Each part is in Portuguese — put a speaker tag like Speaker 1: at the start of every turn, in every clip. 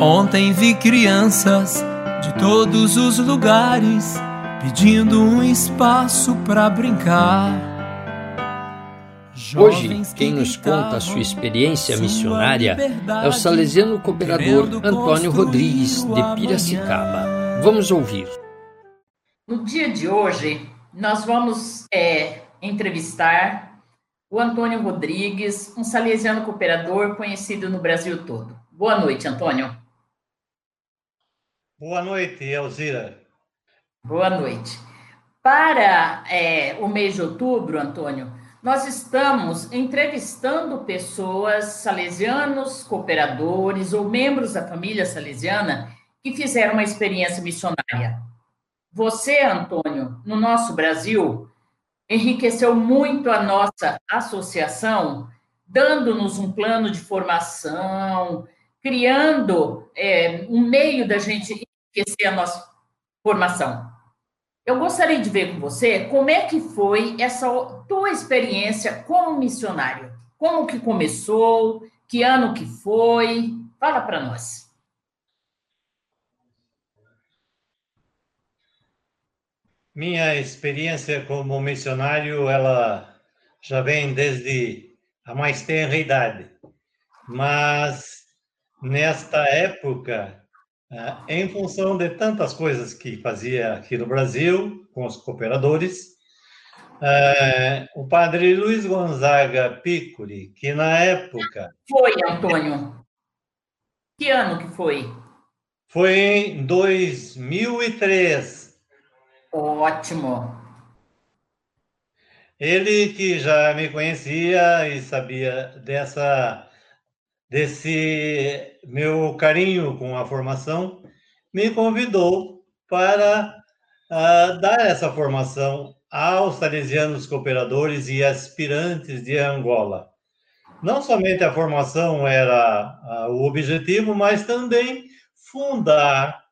Speaker 1: Ontem vi crianças de todos os lugares pedindo um espaço para brincar.
Speaker 2: Hoje, quem nos conta a sua experiência missionária é o salesiano cooperador Antônio Rodrigues, de Piracicaba. Vamos ouvir.
Speaker 3: No dia de hoje, nós vamos é, entrevistar o Antônio Rodrigues, um salesiano cooperador conhecido no Brasil todo. Boa noite, Antônio.
Speaker 4: Boa noite, Elzira.
Speaker 3: Boa noite. Para é, o mês de outubro, Antônio, nós estamos entrevistando pessoas, salesianos, cooperadores ou membros da família salesiana que fizeram uma experiência missionária. Você, Antônio, no nosso Brasil, enriqueceu muito a nossa associação, dando-nos um plano de formação, criando é, um meio da gente enriquecer a nossa formação. Eu gostaria de ver com você como é que foi essa tua experiência como missionário. Como que começou? Que ano que foi? Fala para nós.
Speaker 4: Minha experiência como missionário, ela já vem desde a mais tenra idade. Mas nesta época, em função de tantas coisas que fazia aqui no Brasil, com os cooperadores, ah, o padre Luiz Gonzaga Piccoli, que na época.
Speaker 3: Foi, Antônio. Que ano que foi?
Speaker 4: Foi em 2003.
Speaker 3: Ótimo.
Speaker 4: Ele que já me conhecia e sabia dessa desse meu carinho com a formação, me convidou para uh, dar essa formação aos salesianos cooperadores e aspirantes de Angola. Não somente a formação era uh, o objetivo, mas também fundar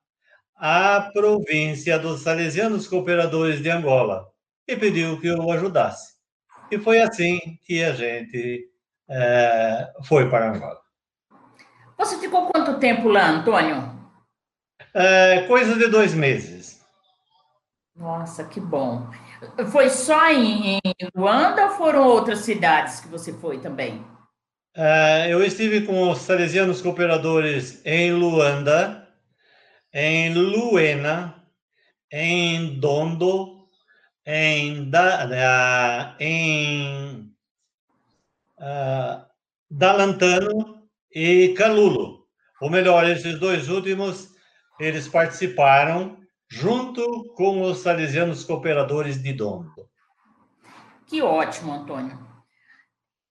Speaker 4: a província dos salesianos cooperadores de Angola e pediu que eu ajudasse. E foi assim que a gente é, foi para Angola.
Speaker 3: Você ficou quanto tempo lá, Antônio?
Speaker 4: É, coisa de dois meses.
Speaker 3: Nossa, que bom. Foi só em, em Luanda ou foram outras cidades que você foi também?
Speaker 4: É, eu estive com os salesianos cooperadores em Luanda, em Luena, em Dondo, em, da, em uh, Dalantano e Calulo. Ou melhor, esses dois últimos, eles participaram junto com os salesianos cooperadores de Dondo.
Speaker 3: Que ótimo, Antônio.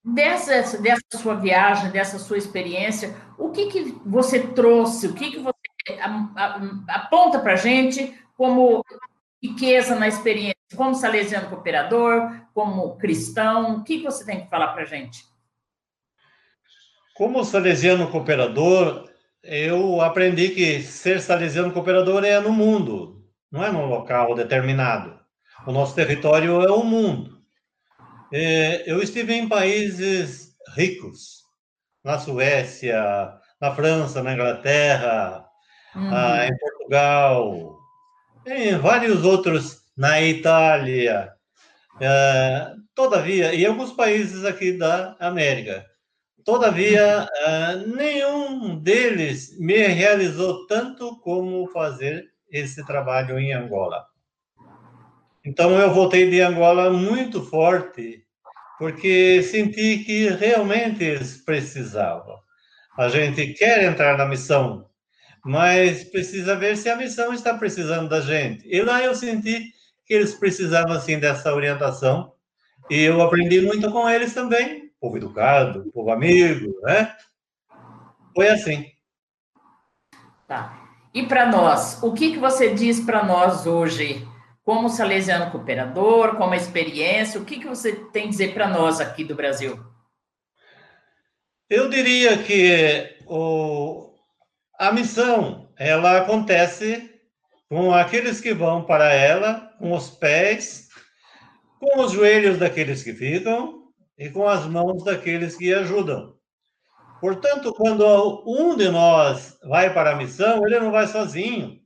Speaker 3: Dessa, dessa sua viagem, dessa sua experiência, o que, que você trouxe, o que, que você aponta para a gente como riqueza na experiência, como salesiano cooperador, como cristão, o que, que você tem que falar para a gente?
Speaker 4: Como salesiano cooperador, eu aprendi que ser salesiano cooperador é no mundo, não é num local determinado. O nosso território é o mundo. É, eu estive em países ricos, na Suécia, na França, na Inglaterra, uhum. em Portugal, em vários outros, na Itália, é, todavia, e alguns países aqui da América. Todavia, uh, nenhum deles me realizou tanto como fazer esse trabalho em Angola. Então, eu voltei de Angola muito forte, porque senti que realmente eles precisavam. A gente quer entrar na missão, mas precisa ver se a missão está precisando da gente. E lá eu senti que eles precisavam, assim, dessa orientação, e eu aprendi muito com eles também, povo educado, povo amigo, né? Foi assim.
Speaker 3: Tá. E para nós, o que, que você diz para nós hoje, como salesiano cooperador, como experiência, o que, que você tem a dizer para nós aqui do Brasil?
Speaker 4: Eu diria que o, a missão, ela acontece com aqueles que vão para ela, com os pés, com os joelhos daqueles que ficam, e com as mãos daqueles que ajudam. Portanto, quando um de nós vai para a missão, ele não vai sozinho,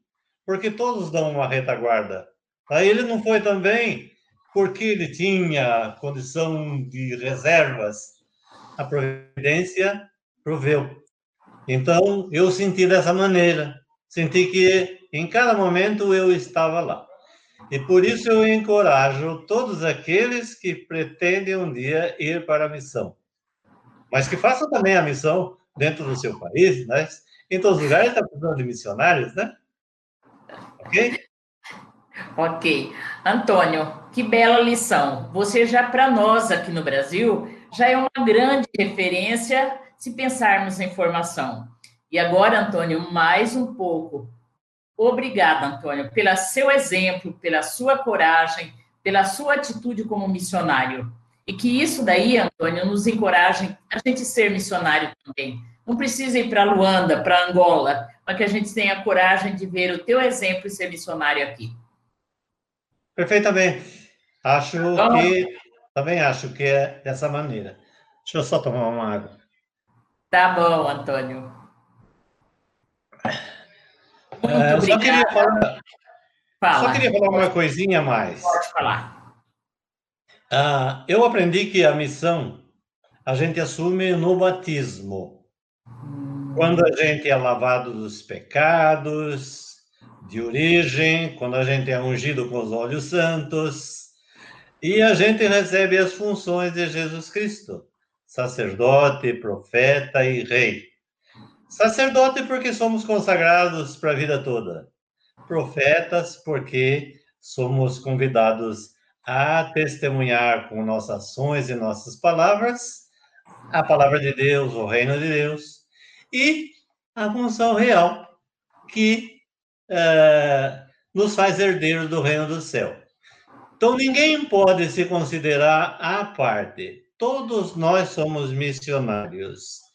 Speaker 4: porque todos dão uma retaguarda. Aí ele não foi também porque ele tinha condição de reservas. A providência proveu. Então, eu senti dessa maneira. Senti que em cada momento eu estava lá. E por isso eu encorajo todos aqueles que pretendem um dia ir para a missão. Mas que façam também a missão dentro do seu país, né? Em todos os lugares está precisando de missionários, né? Ok?
Speaker 3: Ok. Antônio, que bela lição. Você já, para nós aqui no Brasil, já é uma grande referência se pensarmos em formação. E agora, Antônio, mais um pouco Obrigada, Antônio, pelo seu exemplo, pela sua coragem, pela sua atitude como missionário. E que isso daí, Antônio, nos encoraje a gente ser missionário também. Não precisa ir para Luanda, para Angola, mas que a gente tenha coragem de ver o teu exemplo e ser missionário aqui.
Speaker 4: Perfeitamente. Acho então, que também acho que é dessa maneira. Deixa eu só tomar uma água.
Speaker 3: Tá bom, Antônio.
Speaker 4: Muito é, só queria falar, Fala. Só queria falar uma coisinha a mais.
Speaker 3: Pode falar.
Speaker 4: Ah, eu aprendi que a missão a gente assume no batismo. Hum. Quando a gente é lavado dos pecados de origem, quando a gente é ungido com os olhos santos, e a gente recebe as funções de Jesus Cristo, sacerdote, profeta e rei. Sacerdote, porque somos consagrados para a vida toda. Profetas, porque somos convidados a testemunhar com nossas ações e nossas palavras a palavra de Deus, o reino de Deus, e a função real que é, nos faz herdeiros do reino do céu. Então, ninguém pode se considerar à parte. Todos nós somos missionários.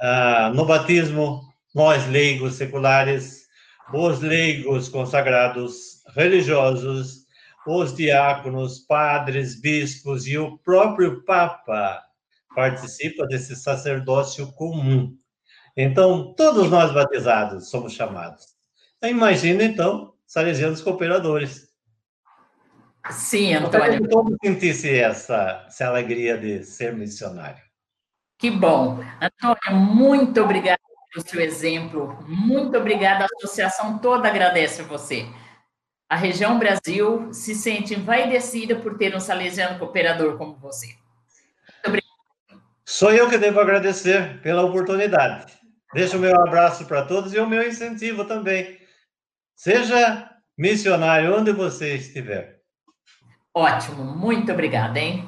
Speaker 4: Ah, no batismo, nós leigos seculares, os leigos consagrados religiosos, os diáconos, padres, bispos e o próprio Papa participa desse sacerdócio comum. Então, todos nós batizados somos chamados. Imagina, então, salesianos cooperadores.
Speaker 3: Sim, Antônio.
Speaker 4: Que todos sentissem essa, essa alegria de ser missionário.
Speaker 3: Que bom. Antônio, muito obrigada pelo seu exemplo. Muito obrigada. A associação toda agradece a você. A região Brasil se sente envaidecida por ter um salesiano cooperador como você. Muito
Speaker 4: obrigada. Sou eu que devo agradecer pela oportunidade. Deixo o meu abraço para todos e o meu incentivo também. Seja missionário onde você estiver.
Speaker 3: Ótimo, muito obrigada, hein?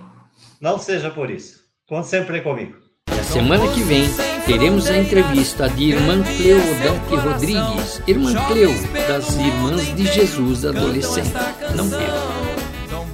Speaker 4: Não seja por isso. Conte sempre comigo.
Speaker 2: Na semana que vem, teremos a entrevista de Irmã Cleo Dante Rodrigues, Irmã Cleo, das Irmãs de Jesus Adolescente. Não perca. Dom